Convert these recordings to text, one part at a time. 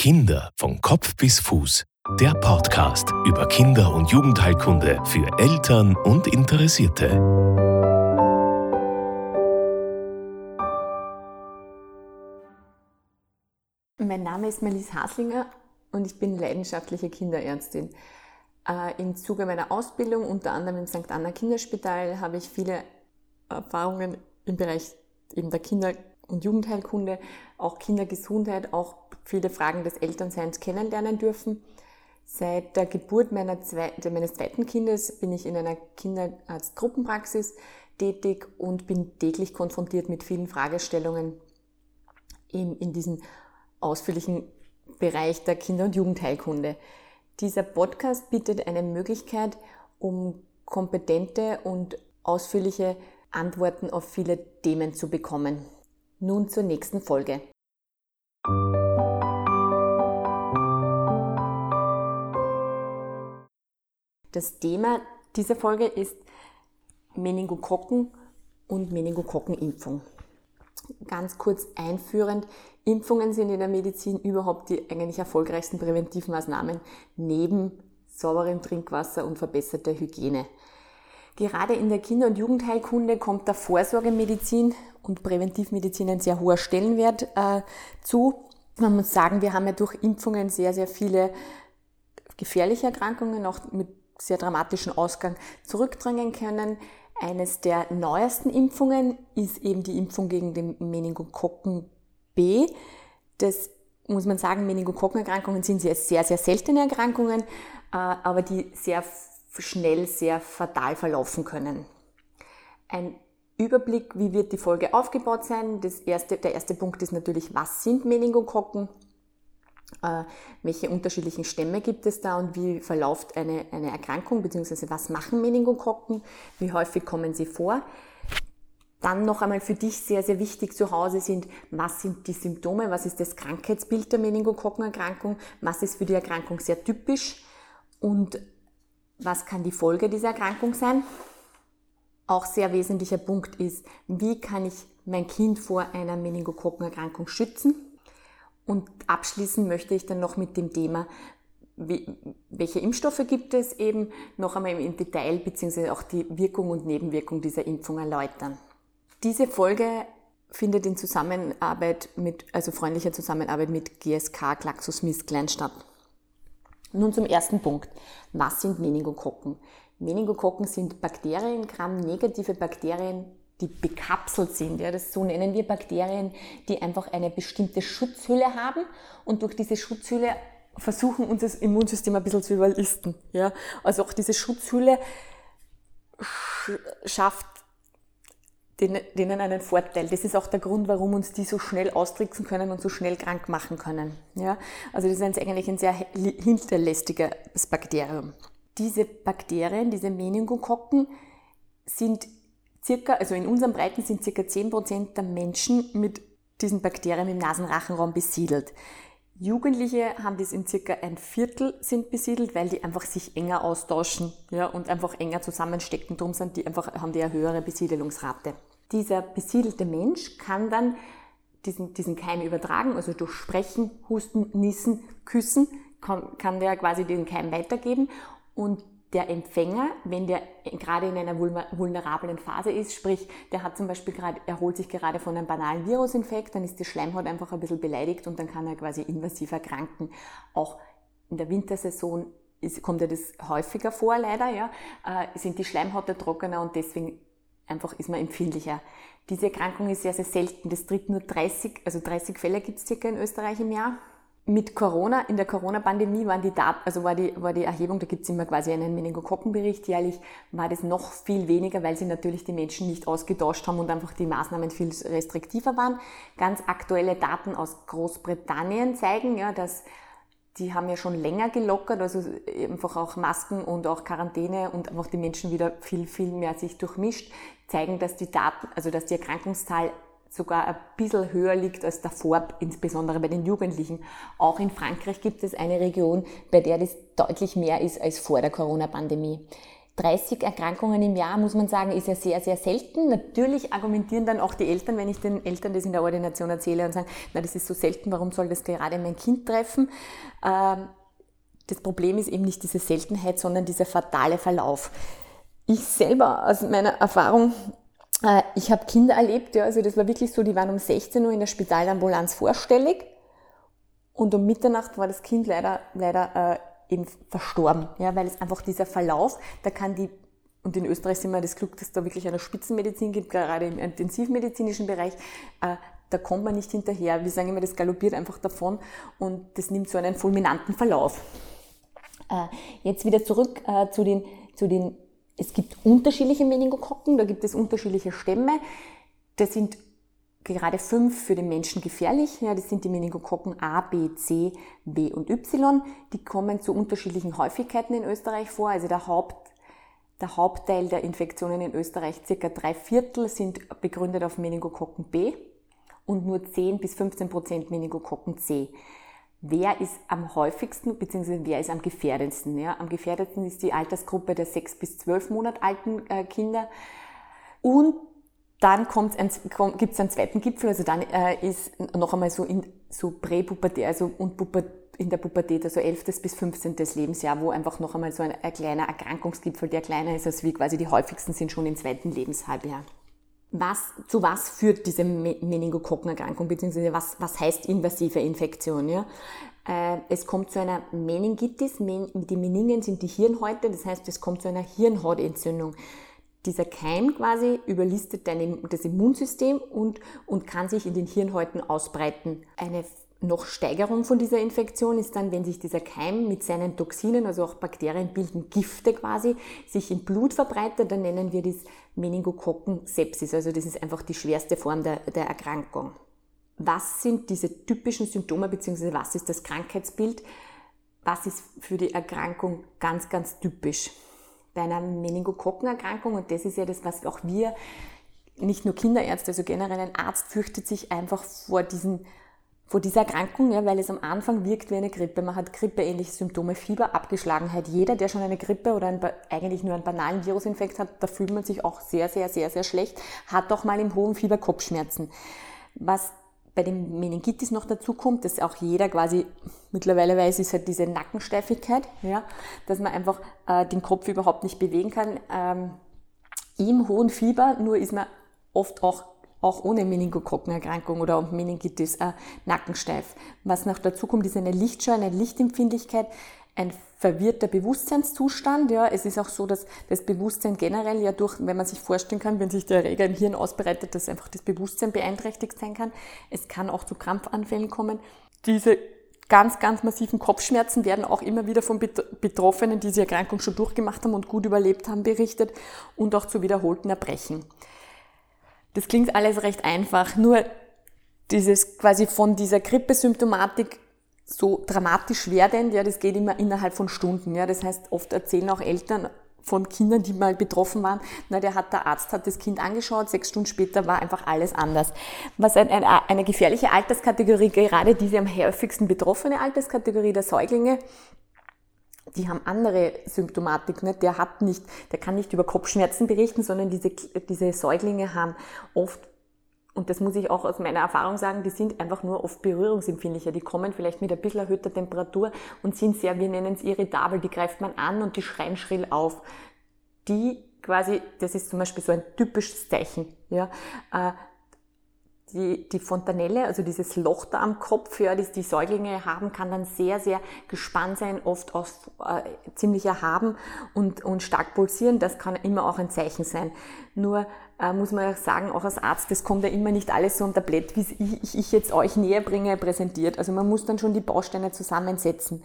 Kinder von Kopf bis Fuß. Der Podcast über Kinder- und Jugendheilkunde für Eltern und Interessierte. Mein Name ist Melis Haslinger und ich bin leidenschaftliche Kinderärztin. Äh, Im Zuge meiner Ausbildung, unter anderem im St. Anna Kinderspital, habe ich viele Erfahrungen im Bereich eben der Kinder- und Jugendheilkunde, auch Kindergesundheit, auch viele Fragen des Elternseins kennenlernen dürfen. Seit der Geburt zweiten, meines zweiten Kindes bin ich in einer Kinderarztgruppenpraxis tätig und bin täglich konfrontiert mit vielen Fragestellungen in, in diesem ausführlichen Bereich der Kinder- und Jugendheilkunde. Dieser Podcast bietet eine Möglichkeit, um kompetente und ausführliche Antworten auf viele Themen zu bekommen. Nun zur nächsten Folge. Das Thema dieser Folge ist Meningokokken und Meningokokkenimpfung. Ganz kurz einführend, Impfungen sind in der Medizin überhaupt die eigentlich erfolgreichsten Präventivmaßnahmen neben sauberem Trinkwasser und verbesserter Hygiene. Gerade in der Kinder- und Jugendheilkunde kommt der Vorsorgemedizin und Präventivmedizin ein sehr hoher Stellenwert äh, zu. Man muss sagen, wir haben ja durch Impfungen sehr, sehr viele gefährliche Erkrankungen, auch mit sehr dramatischen Ausgang zurückdrängen können. Eines der neuesten Impfungen ist eben die Impfung gegen den Meningokokken B. Das muss man sagen, Meningokokkenerkrankungen sind sehr, sehr, sehr seltene Erkrankungen, äh, aber die sehr schnell sehr fatal verlaufen können. Ein Überblick, wie wird die Folge aufgebaut sein. Das erste, der erste Punkt ist natürlich, was sind Meningokokken? Äh, welche unterschiedlichen Stämme gibt es da und wie verläuft eine, eine Erkrankung, beziehungsweise was machen Meningokokken? Wie häufig kommen sie vor? Dann noch einmal für dich sehr, sehr wichtig zu Hause sind, was sind die Symptome, was ist das Krankheitsbild der Meningokokkenerkrankung, was ist für die Erkrankung sehr typisch und was kann die Folge dieser Erkrankung sein? Auch sehr wesentlicher Punkt ist, wie kann ich mein Kind vor einer Meningokokkenerkrankung schützen? Und abschließen möchte ich dann noch mit dem Thema, wie, welche Impfstoffe gibt es eben, noch einmal im Detail beziehungsweise auch die Wirkung und Nebenwirkung dieser Impfung erläutern. Diese Folge findet in Zusammenarbeit mit, also freundlicher Zusammenarbeit mit GSK GlaxoSmithKline statt. Nun zum ersten Punkt. Was sind Meningokokken? Meningokokken sind Bakterien, gramnegative Bakterien, die bekapselt sind. Ja, das so nennen wir Bakterien, die einfach eine bestimmte Schutzhülle haben und durch diese Schutzhülle versuchen, unser Immunsystem ein bisschen zu überlisten. Ja, also auch diese Schutzhülle schafft denen einen Vorteil. Das ist auch der Grund, warum uns die so schnell austricksen können und so schnell krank machen können. Ja? Also das ist eigentlich ein sehr hinterlästiges Bakterium. Diese Bakterien, diese Meningokokken, sind circa, also in unseren Breiten sind circa 10% der Menschen mit diesen Bakterien im Nasenrachenraum besiedelt. Jugendliche haben das in circa ein Viertel sind besiedelt, weil die einfach sich enger austauschen ja, und einfach enger zusammenstecken. Darum sind die einfach, haben die eine höhere Besiedelungsrate. Dieser besiedelte Mensch kann dann diesen, diesen Keim übertragen, also durch Sprechen, Husten, Niesen, Küssen kann, kann der quasi den Keim weitergeben und der Empfänger, wenn der gerade in einer vulnerablen Phase ist, sprich, der hat zum Beispiel gerade, erholt sich gerade von einem banalen Virusinfekt, dann ist die Schleimhaut einfach ein bisschen beleidigt und dann kann er quasi invasiv erkranken. Auch in der Wintersaison ist, kommt ja das häufiger vor, leider, ja, äh, sind die Schleimhäute trockener und deswegen einfach ist man empfindlicher. Diese Erkrankung ist sehr, sehr selten. Das tritt nur 30, also 30 Fälle gibt es circa in Österreich im Jahr mit Corona, in der Corona-Pandemie waren die Daten, also war die, war die Erhebung, da gibt es immer quasi einen Meningokokkenbericht jährlich, war das noch viel weniger, weil sie natürlich die Menschen nicht ausgetauscht haben und einfach die Maßnahmen viel restriktiver waren. Ganz aktuelle Daten aus Großbritannien zeigen, ja, dass die haben ja schon länger gelockert, also einfach auch Masken und auch Quarantäne und einfach die Menschen wieder viel, viel mehr sich durchmischt, zeigen, dass die Daten, also dass die Erkrankungszahl sogar ein bisschen höher liegt als davor, insbesondere bei den Jugendlichen. Auch in Frankreich gibt es eine Region, bei der das deutlich mehr ist als vor der Corona-Pandemie. 30 Erkrankungen im Jahr, muss man sagen, ist ja sehr, sehr selten. Natürlich argumentieren dann auch die Eltern, wenn ich den Eltern das in der Ordination erzähle und sagen, na, das ist so selten, warum soll das gerade mein Kind treffen? Ähm, das Problem ist eben nicht diese Seltenheit, sondern dieser fatale Verlauf. Ich selber aus meiner Erfahrung, äh, ich habe Kinder erlebt, ja, also das war wirklich so, die waren um 16 Uhr in der Spitalambulanz vorstellig und um Mitternacht war das Kind leider, leider äh, eben verstorben, ja, weil es einfach dieser Verlauf, da kann die und in Österreich sind wir das Glück, dass da wirklich eine Spitzenmedizin gibt, gerade im intensivmedizinischen Bereich. Äh, da kommt man nicht hinterher. Wir sagen immer, das galoppiert einfach davon und das nimmt so einen fulminanten Verlauf. Äh, jetzt wieder zurück äh, zu den, zu den, es gibt unterschiedliche Meningokokken, da gibt es unterschiedliche Stämme. Das sind gerade fünf für den Menschen gefährlich. Ja, das sind die Meningokokken A, B, C, B und Y. Die kommen zu unterschiedlichen Häufigkeiten in Österreich vor. Also der, Haupt, der Hauptteil der Infektionen in Österreich, circa drei Viertel, sind begründet auf Meningokokken B und nur 10 bis 15 Prozent Meningokokken C. Wer ist am häufigsten bzw. wer ist am gefährdendsten? Ja, am gefährdetsten ist die Altersgruppe der 6 bis 12 Monat alten äh, Kinder. Und dann gibt es einen zweiten Gipfel, also dann äh, ist noch einmal so in so Präpubertät, also und in der Pubertät, also 11. bis 15. Lebensjahr, wo einfach noch einmal so ein, ein kleiner Erkrankungsgipfel, der kleiner ist als wie quasi die häufigsten sind schon im zweiten Lebenshalbjahr. Was, zu was führt diese Meningokokkenerkrankung, beziehungsweise was, was heißt invasive Infektion? Ja? Äh, es kommt zu einer Meningitis, die Meningen sind die Hirnhäute, das heißt, es kommt zu einer Hirnhautentzündung dieser Keim quasi überlistet das Immunsystem und, und kann sich in den Hirnhäuten ausbreiten. Eine noch Steigerung von dieser Infektion ist dann, wenn sich dieser Keim mit seinen Toxinen, also auch Bakterien bilden Gifte quasi, sich im Blut verbreitet, dann nennen wir das Meningokokken-Sepsis. Also das ist einfach die schwerste Form der, der Erkrankung. Was sind diese typischen Symptome bzw. was ist das Krankheitsbild? Was ist für die Erkrankung ganz, ganz typisch? bei einer Meningokokkenerkrankung, und das ist ja das, was auch wir, nicht nur Kinderärzte, also generell ein Arzt fürchtet sich einfach vor diesen vor dieser Erkrankung, ja, weil es am Anfang wirkt wie eine Grippe. Man hat grippeähnliche Symptome, Fieber, Abgeschlagenheit. Jeder, der schon eine Grippe oder ein, eigentlich nur einen banalen Virusinfekt hat, da fühlt man sich auch sehr, sehr, sehr, sehr schlecht, hat auch mal im hohen Fieber Kopfschmerzen. Was bei dem Meningitis noch dazu kommt, dass auch jeder quasi mittlerweile weiß, ist halt diese Nackensteifigkeit, ja, dass man einfach äh, den Kopf überhaupt nicht bewegen kann. Ähm, Im hohen Fieber, nur ist man oft auch auch ohne Meningokokkenerkrankung oder Meningitis äh, nackensteif. Was noch dazu kommt, ist eine Lichtscheu, eine Lichtempfindlichkeit, ein verwirrter Bewusstseinszustand. Ja, es ist auch so, dass das Bewusstsein generell ja durch, wenn man sich vorstellen kann, wenn sich der Erreger im Hirn ausbreitet, dass einfach das Bewusstsein beeinträchtigt sein kann. Es kann auch zu Krampfanfällen kommen. Diese ganz, ganz massiven Kopfschmerzen werden auch immer wieder von Betroffenen, die diese Erkrankung schon durchgemacht haben und gut überlebt haben, berichtet und auch zu wiederholten Erbrechen. Das klingt alles recht einfach, nur dieses quasi von dieser Grippesymptomatik so dramatisch werdend, ja, das geht immer innerhalb von Stunden, ja. Das heißt, oft erzählen auch Eltern von Kindern, die mal betroffen waren, na, der hat, der Arzt hat das Kind angeschaut, sechs Stunden später war einfach alles anders. Was ein, ein, eine gefährliche Alterskategorie, gerade diese am häufigsten betroffene Alterskategorie der Säuglinge, die haben andere Symptomatik. Ne? Der hat nicht, der kann nicht über Kopfschmerzen berichten, sondern diese, diese Säuglinge haben oft und das muss ich auch aus meiner Erfahrung sagen, die sind einfach nur oft berührungsempfindlicher. Die kommen vielleicht mit ein bisschen erhöhter Temperatur und sind sehr, wir nennen es irritabel, die greift man an und die schreien schrill auf. Die quasi, das ist zum Beispiel so ein typisches Zeichen, ja, äh, die, die Fontanelle, also dieses Loch da am Kopf, ja, das die Säuglinge haben, kann dann sehr, sehr gespannt sein, oft auch äh, ziemlich erhaben und, und stark pulsieren. Das kann immer auch ein Zeichen sein. Nur äh, muss man sagen, auch als Arzt, das kommt ja immer nicht alles so am Tablett, wie ich, ich jetzt euch näher bringe, präsentiert. Also man muss dann schon die Bausteine zusammensetzen.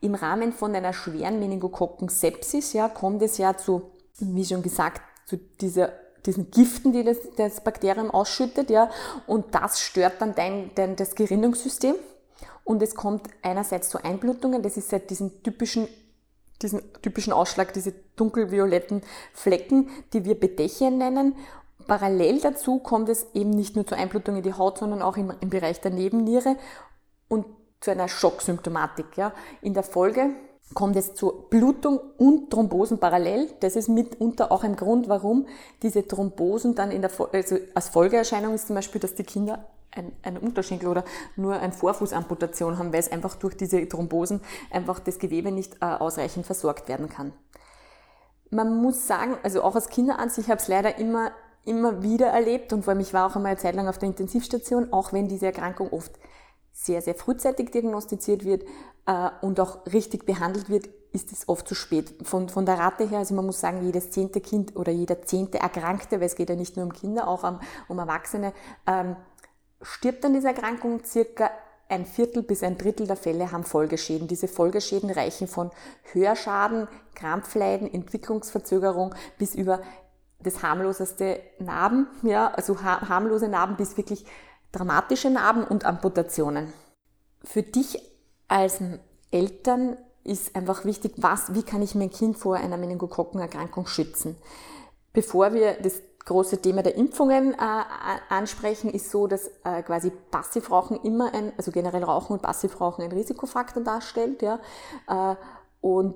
Im Rahmen von einer schweren Meningokokken-Sepsis ja, kommt es ja zu, wie schon gesagt, zu dieser diesen Giften, die das, das Bakterium ausschüttet, ja, und das stört dann dein, dein, das Gerinnungssystem. Und es kommt einerseits zu Einblutungen, das ist halt diesen typischen, diesen typischen Ausschlag, diese dunkelvioletten Flecken, die wir Bedechien nennen. Parallel dazu kommt es eben nicht nur zu Einblutungen in die Haut, sondern auch im, im Bereich der Nebenniere und zu einer Schocksymptomatik. Ja. In der Folge kommt es zu Blutung und Thrombosen parallel. Das ist mitunter auch ein Grund, warum diese Thrombosen dann in der, also als Folgeerscheinung ist zum Beispiel, dass die Kinder ein, ein Unterschenkel oder nur ein Vorfußamputation haben, weil es einfach durch diese Thrombosen einfach das Gewebe nicht äh, ausreichend versorgt werden kann. Man muss sagen, also auch als Kinderarzt, ich habe es leider immer, immer wieder erlebt und vor allem ich war auch einmal eine Zeit lang auf der Intensivstation, auch wenn diese Erkrankung oft sehr, sehr frühzeitig diagnostiziert wird äh, und auch richtig behandelt wird, ist es oft zu spät. Von, von der Rate her, also man muss sagen, jedes zehnte Kind oder jeder zehnte Erkrankte, weil es geht ja nicht nur um Kinder, auch um, um Erwachsene, ähm, stirbt an dieser Erkrankung. Circa ein Viertel bis ein Drittel der Fälle haben Folgeschäden. Diese Folgeschäden reichen von Hörschaden, Krampfleiden, Entwicklungsverzögerung bis über das harmloseste Narben, ja, also harmlose Narben bis wirklich dramatische Narben und Amputationen. Für dich als Eltern ist einfach wichtig, was, wie kann ich mein Kind vor einer Meningokokkenerkrankung schützen. Bevor wir das große Thema der Impfungen äh, ansprechen, ist so, dass äh, quasi Passivrauchen immer ein, also generell Rauchen und Passivrauchen ein Risikofaktor darstellt, ja. Äh, und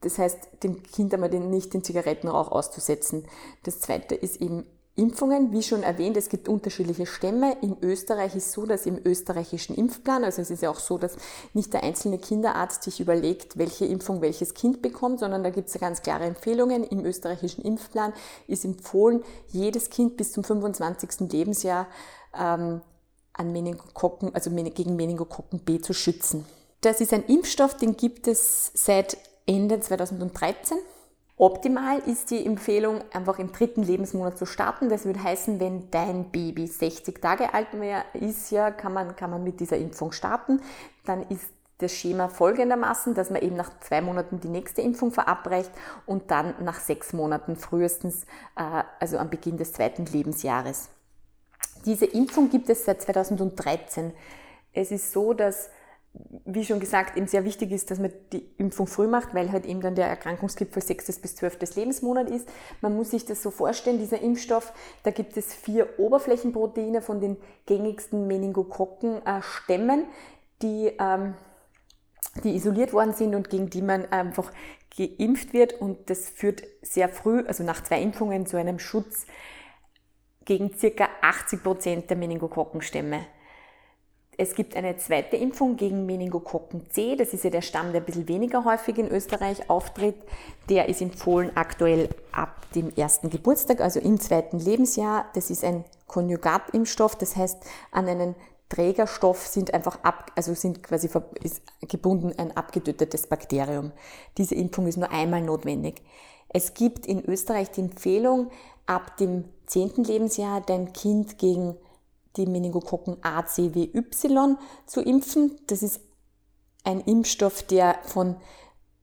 das heißt, dem Kind einmal den, nicht den Zigarettenrauch auszusetzen. Das zweite ist eben Impfungen, wie schon erwähnt, es gibt unterschiedliche Stämme. In Österreich ist so, dass im österreichischen Impfplan, also es ist ja auch so, dass nicht der einzelne Kinderarzt sich überlegt, welche Impfung welches Kind bekommt, sondern da gibt es ja ganz klare Empfehlungen. Im österreichischen Impfplan ist empfohlen, jedes Kind bis zum 25. Lebensjahr ähm, an Meningokokken, also gegen Meningokokken B zu schützen. Das ist ein Impfstoff, den gibt es seit Ende 2013 Optimal ist die Empfehlung, einfach im dritten Lebensmonat zu starten. Das würde heißen, wenn dein Baby 60 Tage alt ist, ja, kann man, kann man mit dieser Impfung starten. Dann ist das Schema folgendermaßen, dass man eben nach zwei Monaten die nächste Impfung verabreicht und dann nach sechs Monaten frühestens, äh, also am Beginn des zweiten Lebensjahres. Diese Impfung gibt es seit 2013. Es ist so, dass wie schon gesagt, eben sehr wichtig ist, dass man die Impfung früh macht, weil halt eben dann der Erkrankungsgipfel 6. bis 12. Lebensmonat ist. Man muss sich das so vorstellen, dieser Impfstoff, da gibt es vier Oberflächenproteine von den gängigsten Meningokokken-Stämmen, die, ähm, die isoliert worden sind und gegen die man einfach geimpft wird. Und das führt sehr früh, also nach zwei Impfungen, zu einem Schutz gegen circa 80 Prozent der Meningokokkenstämme. Es gibt eine zweite Impfung gegen Meningokokken C. Das ist ja der Stamm, der ein bisschen weniger häufig in Österreich auftritt. Der ist empfohlen aktuell ab dem ersten Geburtstag, also im zweiten Lebensjahr. Das ist ein Konjugatimpfstoff. Das heißt, an einen Trägerstoff sind einfach ab, also sind quasi gebunden ein abgetötetes Bakterium. Diese Impfung ist nur einmal notwendig. Es gibt in Österreich die Empfehlung, ab dem zehnten Lebensjahr dein Kind gegen die Meningokokken A, C, W, Y zu impfen. Das ist ein Impfstoff, der von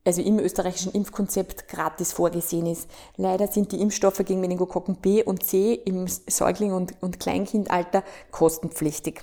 also im österreichischen Impfkonzept gratis vorgesehen ist. Leider sind die Impfstoffe gegen Meningokokken B und C im Säugling- und, und Kleinkindalter kostenpflichtig.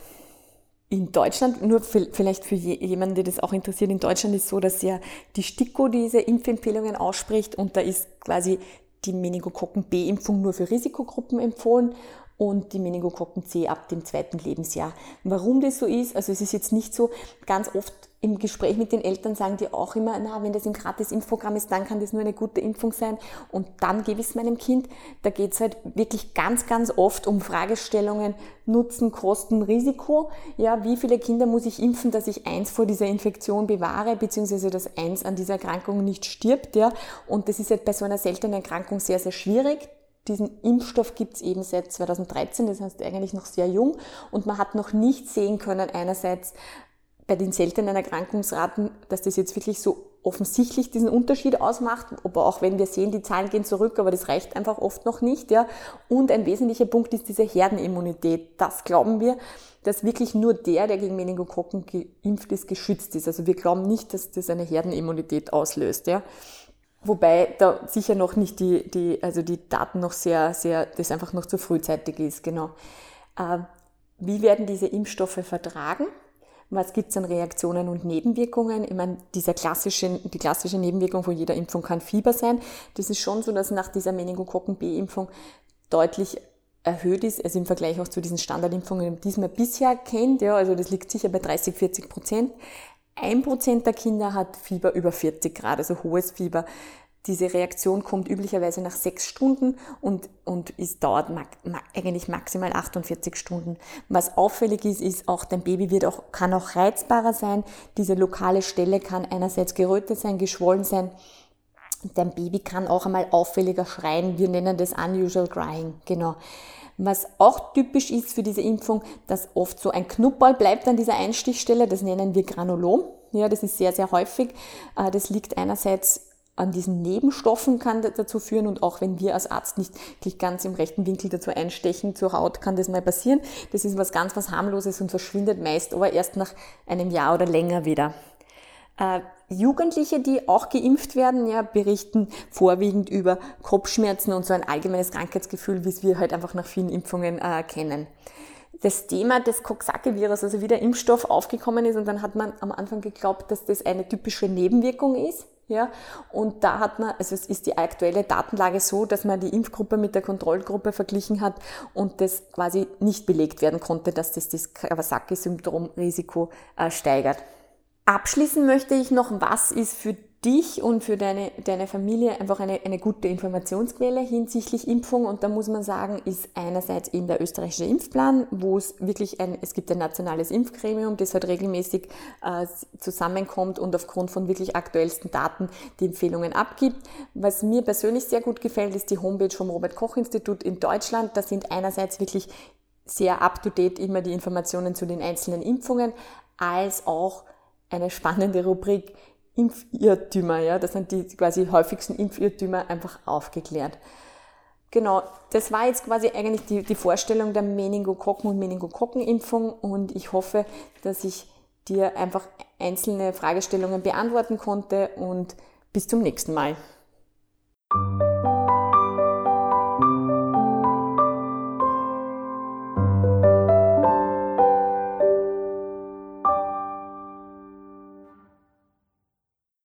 In Deutschland, nur vielleicht für jemanden, der das auch interessiert, in Deutschland ist so, dass ja die STIKO diese Impfempfehlungen ausspricht und da ist quasi die Meningokokken B-Impfung nur für Risikogruppen empfohlen und die Meningokokken C ab dem zweiten Lebensjahr. Warum das so ist, also es ist jetzt nicht so, ganz oft im Gespräch mit den Eltern sagen die auch immer, na, wenn das im Gratis-Impfprogramm ist, dann kann das nur eine gute Impfung sein und dann gebe ich es meinem Kind. Da geht es halt wirklich ganz, ganz oft um Fragestellungen Nutzen, Kosten, Risiko. Ja, wie viele Kinder muss ich impfen, dass ich eins vor dieser Infektion bewahre, beziehungsweise dass eins an dieser Erkrankung nicht stirbt, ja. Und das ist halt bei so einer seltenen Erkrankung sehr, sehr schwierig. Diesen Impfstoff gibt es eben seit 2013, das heißt eigentlich noch sehr jung und man hat noch nicht sehen können, einerseits bei den seltenen Erkrankungsraten, dass das jetzt wirklich so offensichtlich diesen Unterschied ausmacht, aber auch wenn wir sehen, die Zahlen gehen zurück, aber das reicht einfach oft noch nicht, ja. Und ein wesentlicher Punkt ist diese Herdenimmunität. Das glauben wir, dass wirklich nur der, der gegen Meningokokken geimpft ist, geschützt ist. Also wir glauben nicht, dass das eine Herdenimmunität auslöst, ja. Wobei da sicher noch nicht die, die, also die Daten noch sehr, sehr, das einfach noch zu frühzeitig ist, genau. Äh, wie werden diese Impfstoffe vertragen? Was gibt es an Reaktionen und Nebenwirkungen? Ich meine, dieser klassische, die klassische Nebenwirkung von jeder Impfung kann Fieber sein. Das ist schon so, dass nach dieser Meningokokken B-Impfung deutlich erhöht ist, also im Vergleich auch zu diesen Standardimpfungen, die man bisher kennt. Ja, also das liegt sicher bei 30, 40 Prozent. Ein Prozent der Kinder hat Fieber über 40 Grad, also hohes Fieber. Diese Reaktion kommt üblicherweise nach sechs Stunden und, und ist, dauert ma, ma, eigentlich maximal 48 Stunden. Was auffällig ist, ist auch, dein Baby wird auch, kann auch reizbarer sein. Diese lokale Stelle kann einerseits gerötet sein, geschwollen sein. Dein Baby kann auch einmal auffälliger schreien. Wir nennen das unusual crying. Genau. Was auch typisch ist für diese Impfung, dass oft so ein Knubball bleibt an dieser Einstichstelle. Das nennen wir Granulom. Ja, das ist sehr, sehr häufig. Äh, das liegt einerseits an diesen Nebenstoffen kann dazu führen und auch wenn wir als Arzt nicht ganz im rechten Winkel dazu einstechen zur Haut, kann das mal passieren. Das ist was ganz was harmloses und verschwindet meist aber erst nach einem Jahr oder länger wieder. Äh, Jugendliche, die auch geimpft werden, ja, berichten vorwiegend über Kopfschmerzen und so ein allgemeines Krankheitsgefühl, wie es wir halt einfach nach vielen Impfungen äh, kennen das Thema des Coxsackie-Virus, also wie der Impfstoff aufgekommen ist und dann hat man am Anfang geglaubt, dass das eine typische Nebenwirkung ist. Ja, und da hat man, also es ist die aktuelle Datenlage so, dass man die Impfgruppe mit der Kontrollgruppe verglichen hat und das quasi nicht belegt werden konnte, dass das das Kawasaki-Syndrom-Risiko äh, steigert. Abschließen möchte ich noch, was ist für dich und für deine, deine Familie einfach eine, eine gute Informationsquelle hinsichtlich Impfung. Und da muss man sagen, ist einerseits eben der österreichische Impfplan, wo es wirklich ein, es gibt ein nationales Impfgremium, das halt regelmäßig äh, zusammenkommt und aufgrund von wirklich aktuellsten Daten die Empfehlungen abgibt. Was mir persönlich sehr gut gefällt, ist die Homepage vom Robert Koch Institut in Deutschland. Da sind einerseits wirklich sehr up-to-date immer die Informationen zu den einzelnen Impfungen, als auch eine spannende Rubrik Impfirrtümer, ja, das sind die quasi häufigsten Impfirrtümer einfach aufgeklärt. Genau, das war jetzt quasi eigentlich die, die Vorstellung der Meningokokken- und Meningokokkenimpfung und ich hoffe, dass ich dir einfach einzelne Fragestellungen beantworten konnte und bis zum nächsten Mal.